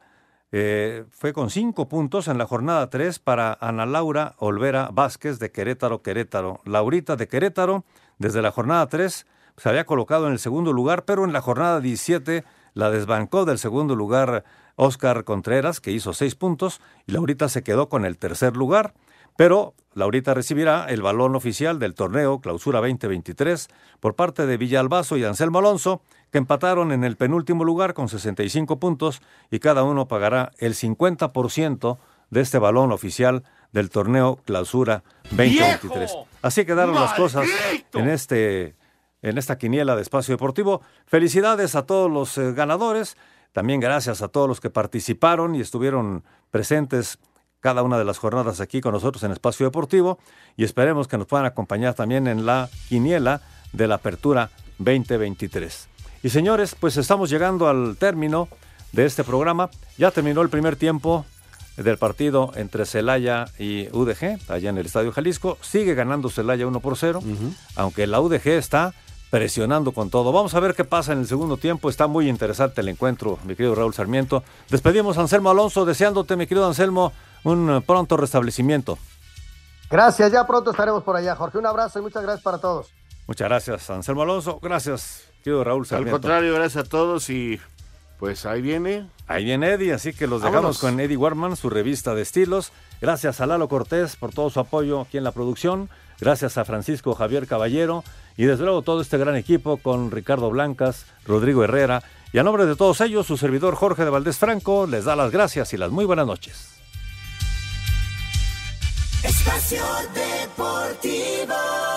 eh, fue con cinco puntos en la jornada 3 para Ana Laura Olvera Vázquez de Querétaro, Querétaro. Laurita de Querétaro, desde la jornada 3 se había colocado en el segundo lugar, pero en la jornada 17 la desbancó del segundo lugar Óscar Contreras, que hizo seis puntos, y Laurita se quedó con el tercer lugar. Pero Laurita recibirá el balón oficial del torneo Clausura 2023 por parte de Villalbazo y Anselmo Alonso, que empataron en el penúltimo lugar con 65 puntos y cada uno pagará el 50% de este balón oficial del torneo Clausura 2023. ¡Viejo! Así quedaron las cosas en este en esta quiniela de Espacio Deportivo. Felicidades a todos los eh, ganadores, también gracias a todos los que participaron y estuvieron presentes cada una de las jornadas aquí con nosotros en Espacio Deportivo y esperemos que nos puedan acompañar también en la quiniela de la Apertura 2023. Y señores, pues estamos llegando al término de este programa. Ya terminó el primer tiempo del partido entre Celaya y UDG, allá en el Estadio Jalisco. Sigue ganando Celaya 1 por 0, aunque la UDG está presionando con todo. Vamos a ver qué pasa en el segundo tiempo. Está muy interesante el encuentro, mi querido Raúl Sarmiento. Despedimos a Anselmo Alonso, deseándote, mi querido Anselmo, un pronto restablecimiento. Gracias, ya pronto estaremos por allá, Jorge. Un abrazo y muchas gracias para todos. Muchas gracias, Anselmo Alonso. Gracias, querido Raúl Sarmiento. Al contrario, gracias a todos y pues ahí viene. Ahí viene Eddie, así que los dejamos con Eddie Warman, su revista de estilos. Gracias a Lalo Cortés por todo su apoyo aquí en la producción. Gracias a Francisco Javier Caballero y desde luego todo este gran equipo con Ricardo Blancas, Rodrigo Herrera y a nombre de todos ellos, su servidor Jorge de Valdés Franco les da las gracias y las muy buenas noches. Espacio Deportivo.